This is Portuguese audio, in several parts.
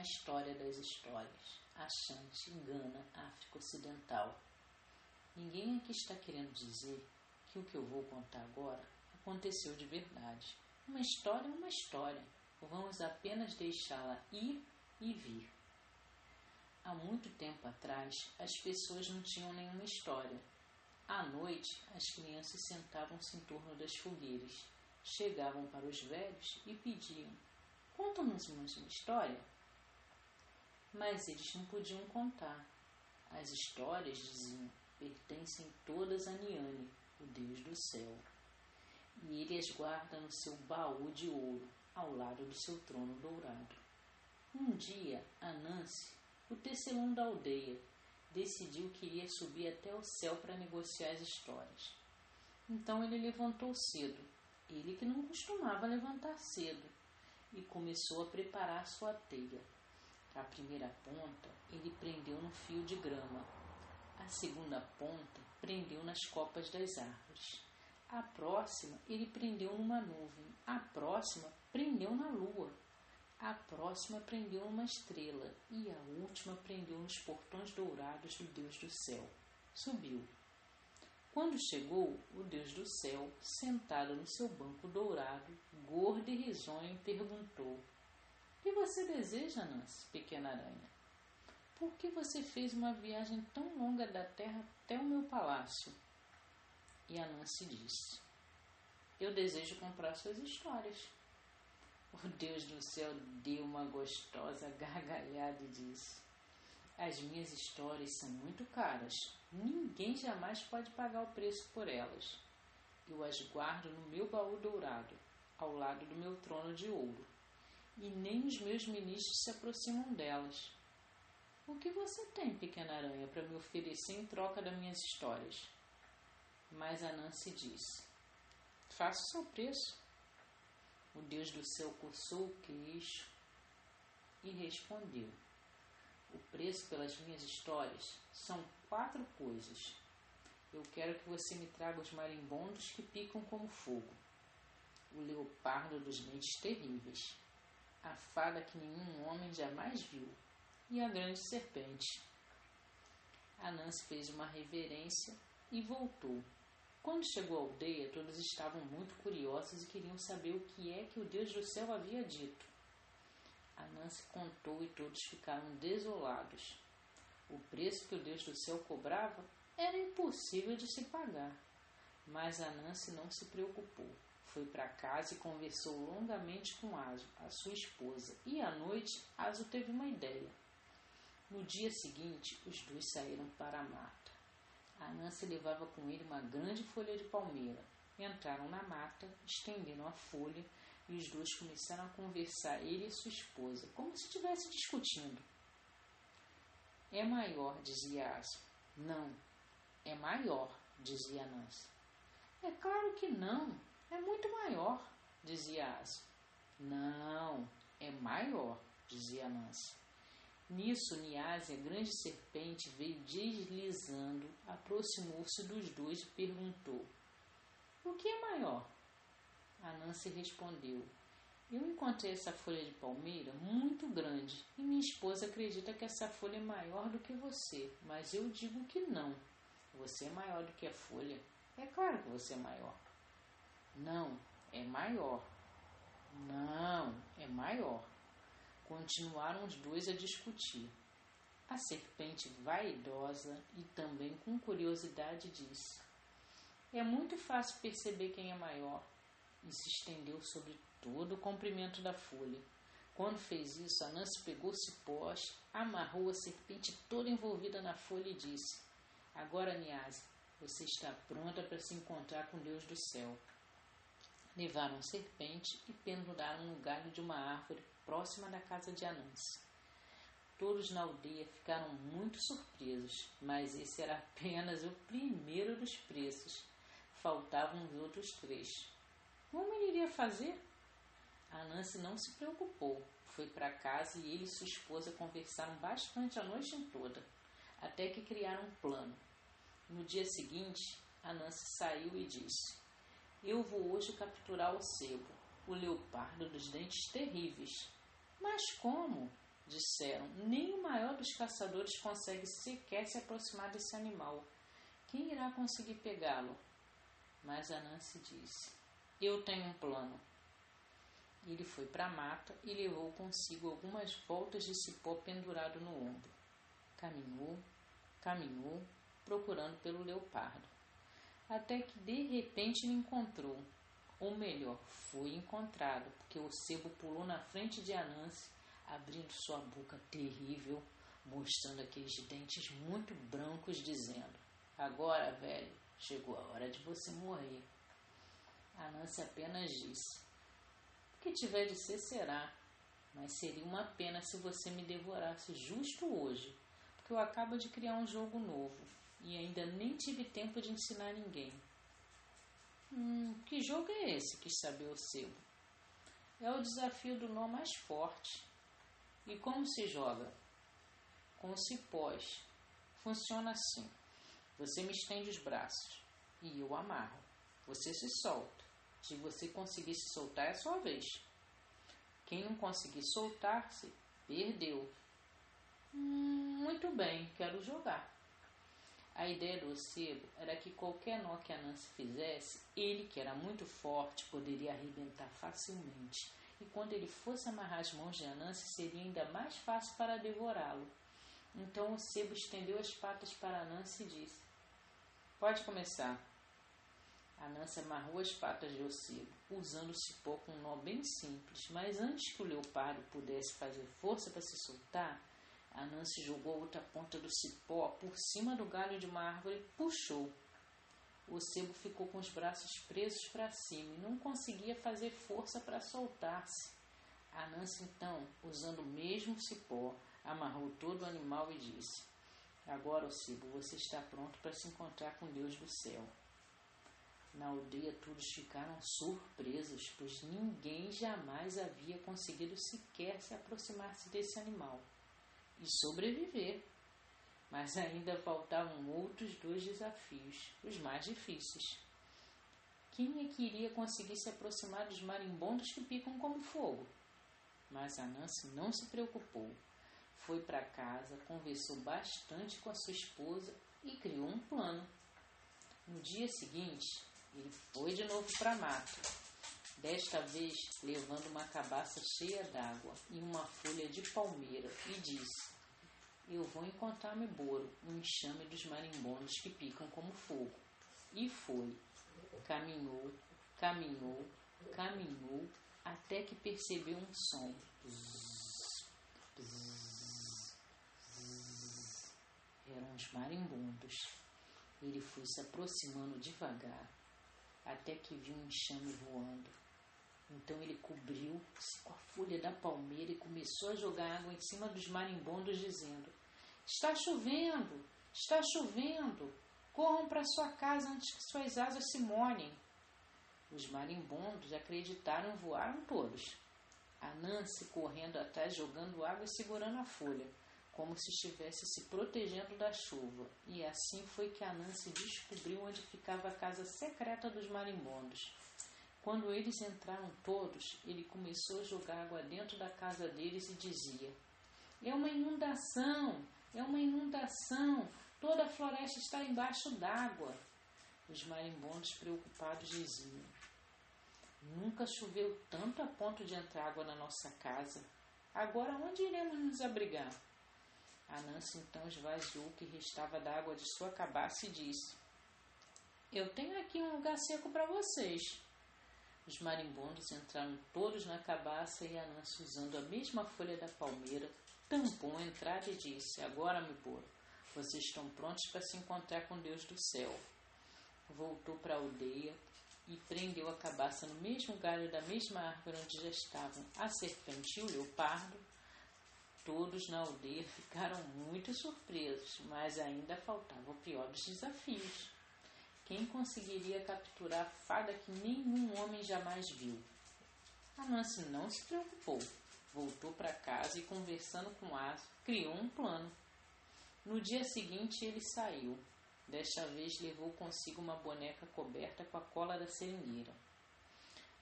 A história das histórias. Achante engana a África Ocidental. Ninguém aqui está querendo dizer que o que eu vou contar agora aconteceu de verdade. Uma história é uma história. Vamos apenas deixá-la ir e vir. Há muito tempo atrás, as pessoas não tinham nenhuma história. À noite, as crianças sentavam-se em torno das fogueiras, chegavam para os velhos e pediam: Conta-nos uma história. Mas eles não podiam contar. As histórias, diziam, pertencem todas a Niane, o Deus do céu. E ele as guarda no seu baú de ouro, ao lado do seu trono dourado. Um dia, Anansi, o tecelão da aldeia, decidiu que iria subir até o céu para negociar as histórias. Então ele levantou cedo, ele que não costumava levantar cedo, e começou a preparar sua teia. A primeira ponta ele prendeu no fio de grama. A segunda ponta prendeu nas copas das árvores. A próxima ele prendeu numa nuvem. A próxima prendeu na lua. A próxima prendeu numa estrela. E a última prendeu nos portões dourados do Deus do céu. Subiu. Quando chegou, o Deus do céu, sentado no seu banco dourado, gordo e risonho, perguntou: que você deseja, Nancy, pequena aranha? Por que você fez uma viagem tão longa da terra até o meu palácio? E a Nancy disse: Eu desejo comprar suas histórias. O Deus do céu deu uma gostosa gargalhada e disse: As minhas histórias são muito caras. Ninguém jamais pode pagar o preço por elas. Eu as guardo no meu baú dourado, ao lado do meu trono de ouro e nem os meus ministros se aproximam delas. O que você tem, pequena aranha, para me oferecer em troca das minhas histórias? Mas a Nancy disse: Faça o seu preço. O Deus do céu coçou o queixo e respondeu: O preço pelas minhas histórias são quatro coisas. Eu quero que você me traga os marimbondos que picam como fogo, o leopardo dos dentes terríveis, a fada que nenhum homem jamais viu, e a grande serpente. A Nancy fez uma reverência e voltou. Quando chegou à aldeia, todos estavam muito curiosos e queriam saber o que é que o Deus do céu havia dito. A Nancy contou e todos ficaram desolados. O preço que o Deus do céu cobrava era impossível de se pagar. Mas a Nancy não se preocupou. Foi para casa e conversou longamente com Aso, a sua esposa, e à noite Aso teve uma ideia. No dia seguinte, os dois saíram para a mata. A Nancy levava com ele uma grande folha de palmeira. Entraram na mata, estenderam a folha e os dois começaram a conversar, ele e sua esposa, como se estivessem discutindo. É maior, dizia Aso. Não, é maior, dizia Nancy. É claro que não, é muito maior, dizia Aso. Não, é maior, dizia Nancy. Nisso, Niase, a grande serpente, veio deslizando, aproximou-se dos dois e perguntou: O que é maior? A Nancy respondeu: Eu encontrei essa folha de palmeira muito grande e minha esposa acredita que essa folha é maior do que você, mas eu digo que não. Você é maior do que a folha. É claro que você é maior. Não, é maior. Não, é maior. Continuaram os dois a discutir. A serpente, vaidosa e também com curiosidade, disse: É muito fácil perceber quem é maior. E se estendeu sobre todo o comprimento da folha. Quando fez isso, a Nancy pegou cipós, amarrou a serpente toda envolvida na folha e disse: Agora, Niase, você está pronta para se encontrar com Deus do céu. Levaram serpente e penduraram no galho de uma árvore próxima da casa de Anansi. Todos na aldeia ficaram muito surpresos, mas esse era apenas o primeiro dos preços. Faltavam os outros três. Como ele iria fazer? A Nancy não se preocupou. Foi para casa e ele e sua esposa conversaram bastante a noite toda, até que criaram um plano. No dia seguinte, a Nancy saiu e disse: Eu vou hoje capturar o sebo, o leopardo dos dentes terríveis. Mas como? disseram, nem o maior dos caçadores consegue sequer se aproximar desse animal. Quem irá conseguir pegá-lo? Mas Anansi disse: Eu tenho um plano. Ele foi para a mata e levou consigo algumas voltas de cipó pendurado no ombro. Caminhou, caminhou, procurando pelo leopardo, até que de repente ele encontrou, ou melhor, foi encontrado, porque o sebo pulou na frente de Anansi, abrindo sua boca terrível, mostrando aqueles dentes muito brancos, dizendo: Agora, velho, chegou a hora de você morrer. Anansi apenas disse: O que tiver de ser, será. Mas seria uma pena se você me devorasse justo hoje, porque eu acabo de criar um jogo novo e ainda nem tive tempo de ensinar ninguém. Hum, que jogo é esse? quis saber o sebo. É o desafio do nó mais forte. E como se joga? Com cipós. Funciona assim. Você me estende os braços e eu amarro. Você se solta. Se você conseguir se soltar, é sua vez. Quem não conseguir soltar-se, perdeu. Hum, muito bem, quero jogar. A ideia do sebo era que qualquer nó que a Nancy fizesse, ele, que era muito forte, poderia arrebentar facilmente. E quando ele fosse amarrar as mãos de Anansi, seria ainda mais fácil para devorá-lo. Então o sebo estendeu as patas para Anansi e disse: Pode começar. Anansi amarrou as patas de Ocebo, usando o cipó com um nó bem simples, mas antes que o leopardo pudesse fazer força para se soltar, Anansi jogou a outra ponta do cipó por cima do galho de uma árvore e puxou. O sebo ficou com os braços presos para cima e não conseguia fazer força para soltar-se. Anansi, então, usando o mesmo cipó, amarrou todo o animal e disse: Agora, o sebo, você está pronto para se encontrar com Deus do céu. Na aldeia todos ficaram surpresos, pois ninguém jamais havia conseguido sequer se aproximar-se desse animal e sobreviver. Mas ainda faltavam outros dois desafios, os mais difíceis. Quem é que iria conseguir se aproximar dos marimbondos que picam como fogo? Mas a Nancy não se preocupou. Foi para casa, conversou bastante com a sua esposa e criou um plano. No dia seguinte, ele foi de novo para a mata, desta vez levando uma cabaça cheia d'água e uma folha de palmeira, e disse: eu vou encontrar Meboro, um enxame dos marimbondos que picam como fogo. E foi. Caminhou, caminhou, caminhou, até que percebeu um som. Bzz, bzz, bzz. Eram os marimbondos. Ele foi se aproximando devagar, até que viu um enxame voando. Então ele cobriu-se com a folha da palmeira e começou a jogar água em cima dos marimbondos, dizendo: Está chovendo, está chovendo. Corram para sua casa antes que suas asas se molhem. Os marimbondos acreditaram voaram todos. A Nancy correndo atrás, jogando água e segurando a folha, como se estivesse se protegendo da chuva. E assim foi que a Nancy descobriu onde ficava a casa secreta dos marimbondos. Quando eles entraram todos, ele começou a jogar água dentro da casa deles e dizia: É uma inundação! É uma inundação! Toda a floresta está embaixo d'água! Os marimbondos preocupados diziam: Nunca choveu tanto a ponto de entrar água na nossa casa. Agora onde iremos nos abrigar? A Nancy então esvaziou o que restava da água de sua cabaça e disse: Eu tenho aqui um lugar seco para vocês. Os marimbondos entraram todos na cabaça e Anansi, usando a mesma folha da palmeira, tampou a entrada e disse: Agora, meu povo, vocês estão prontos para se encontrar com Deus do céu. Voltou para a aldeia e prendeu a cabaça no mesmo galho da mesma árvore onde já estavam a serpente e o leopardo. Todos na aldeia ficaram muito surpresos, mas ainda faltava o pior dos desafios. Quem conseguiria capturar a fada que nenhum homem jamais viu? A Nancy não se preocupou. Voltou para casa e, conversando com Aso, criou um plano. No dia seguinte, ele saiu. Desta vez, levou consigo uma boneca coberta com a cola da seringueira.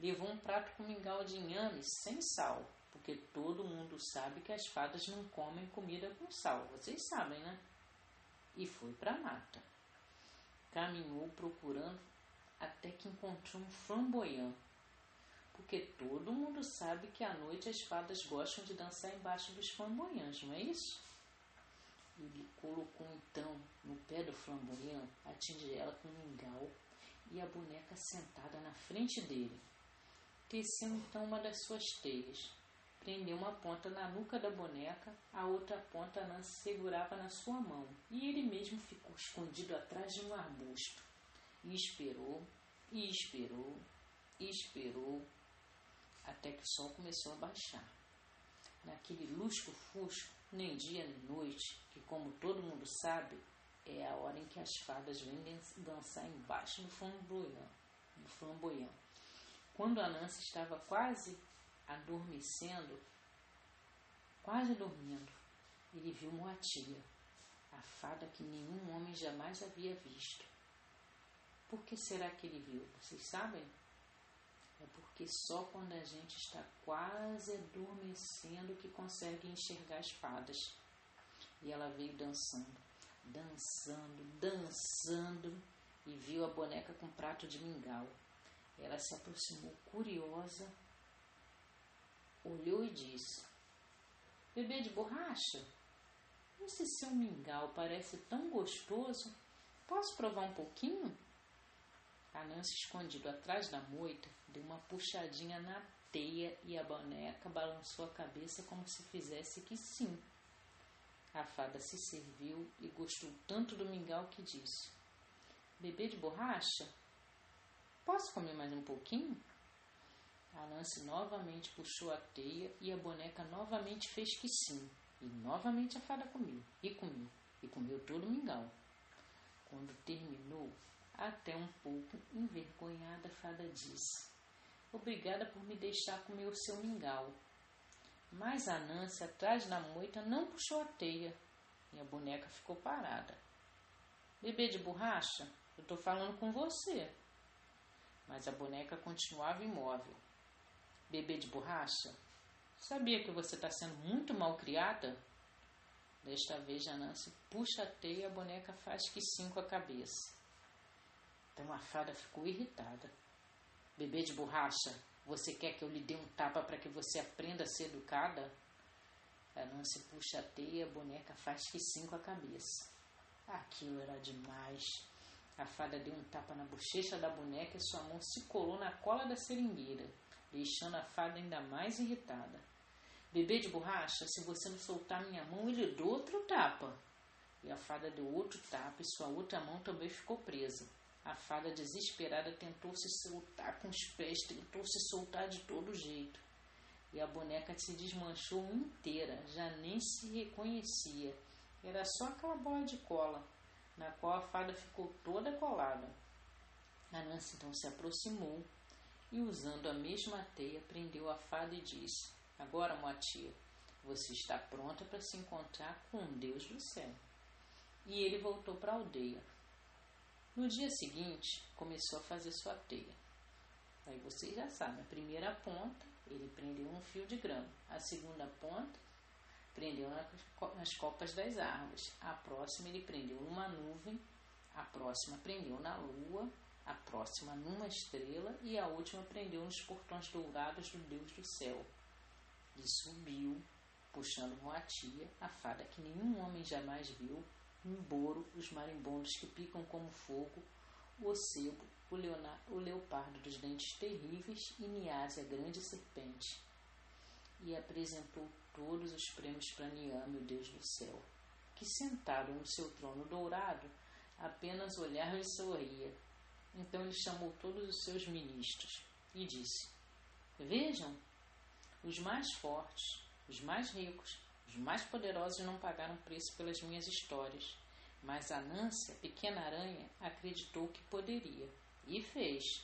Levou um prato com mingau de inhame sem sal, porque todo mundo sabe que as fadas não comem comida com sal, vocês sabem, né? E foi para a mata. Caminhou procurando até que encontrou um flamboyant, porque todo mundo sabe que à noite as fadas gostam de dançar embaixo dos flamboyants, não é isso? Ele colocou então no pé do flamboyant a tigela com um mingau e a boneca sentada na frente dele. Teceu então uma das suas teias. Prendeu uma ponta na nuca da boneca, a outra ponta Nancy segurava na sua mão, e ele mesmo ficou escondido atrás de um arbusto. E esperou, e esperou, e esperou, até que o sol começou a baixar. Naquele lusco-fusco, nem dia nem noite, que como todo mundo sabe, é a hora em que as fadas vêm dançar embaixo do flamboyant. Do flamboyant. Quando a Nancy estava quase adormecendo, quase dormindo, ele viu Moatia, a fada que nenhum homem jamais havia visto. Por que será que ele viu? Vocês sabem? É porque só quando a gente está quase adormecendo que consegue enxergar as fadas. E ela veio dançando, dançando, dançando e viu a boneca com prato de mingau. Ela se aproximou curiosa olhou e disse: Bebê de borracha, esse seu mingau parece tão gostoso. Posso provar um pouquinho? A Nancy, escondido atrás da moita, deu uma puxadinha na teia e a boneca balançou a cabeça como se fizesse que sim. A fada se serviu e gostou tanto do mingau que disse: Bebê de borracha, posso comer mais um pouquinho? A Nancy novamente puxou a teia e a boneca novamente fez que sim. E novamente a fada comeu, e comeu, e comeu todo o mingau. Quando terminou, até um pouco envergonhada, a fada disse: Obrigada por me deixar comer o seu mingau. Mas a Nancy, atrás da moita, não puxou a teia e a boneca ficou parada. Bebê de borracha, eu estou falando com você. Mas a boneca continuava imóvel. Bebê de borracha? Sabia que você está sendo muito mal criada? Desta vez, Janance puxa a teia e a boneca faz que sim com a cabeça. Então a fada ficou irritada. Bebê de borracha, você quer que eu lhe dê um tapa para que você aprenda a ser educada? A Nancy puxa a teia e a boneca faz que sim com a cabeça. Aquilo era demais. A fada deu um tapa na bochecha da boneca e sua mão se colou na cola da seringueira deixando a fada ainda mais irritada. Bebê de borracha, se você não soltar minha mão, eu lhe dou outro tapa. E a fada deu outro tapa e sua outra mão também ficou presa. A fada, desesperada, tentou se soltar com os pés, tentou se soltar de todo jeito. E a boneca se desmanchou inteira, já nem se reconhecia. Era só aquela bola de cola, na qual a fada ficou toda colada. A Nancy então se aproximou e, usando a mesma teia, prendeu a fada e disse: Agora, Moatia, você está pronta para se encontrar com o Deus do céu. E ele voltou para a aldeia. No dia seguinte, começou a fazer sua teia. Aí vocês já sabem, a primeira ponta ele prendeu um fio de grama, a segunda ponta prendeu nas copas das árvores, a próxima ele prendeu numa nuvem, a próxima prendeu na lua, a próxima numa estrela e a última prendeu nos portões dourados do Deus do céu. E subiu, puxando Moatia, a fada que nenhum homem jamais viu, um boro, os marimbondos que picam como fogo, o ocebo, o, o leopardo dos dentes terríveis e Niase, a grande serpente. E apresentou todos os prêmios para Niame, o Deus do céu, que sentado no seu trono dourado, apenas olhava e sorria, então ele chamou todos os seus ministros e disse: Vejam, os mais fortes, os mais ricos, os mais poderosos não pagaram preço pelas minhas histórias, mas a pequena aranha, acreditou que poderia e fez.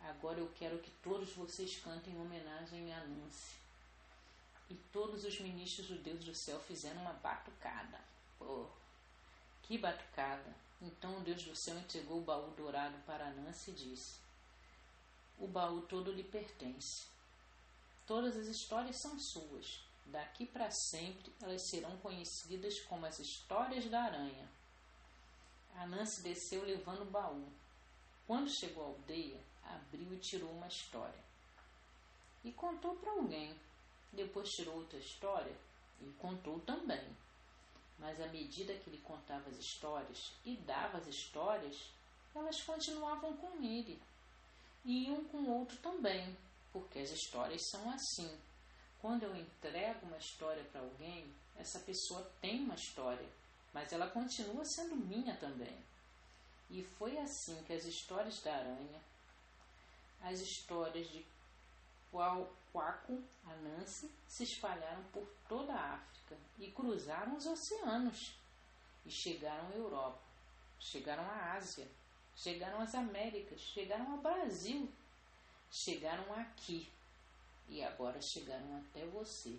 Agora eu quero que todos vocês cantem em homenagem a Nancy. E todos os ministros do Deus do céu fizeram uma batucada. Pô, que batucada! Então o Deus do céu entregou o baú dourado para Nancy e disse: O baú todo lhe pertence. Todas as histórias são suas. Daqui para sempre elas serão conhecidas como as histórias da aranha. A Nancy desceu levando o baú. Quando chegou à aldeia, abriu e tirou uma história. E contou para alguém. Depois tirou outra história e contou também. Mas à medida que ele contava as histórias e dava as histórias, elas continuavam com ele. E um com o outro também, porque as histórias são assim. Quando eu entrego uma história para alguém, essa pessoa tem uma história, mas ela continua sendo minha também. E foi assim que as histórias da aranha, as histórias de Quaco Anansi se espalharam por toda a África e cruzaram os oceanos e chegaram à Europa, chegaram à Ásia, chegaram às Américas, chegaram ao Brasil, chegaram aqui e agora chegaram até você.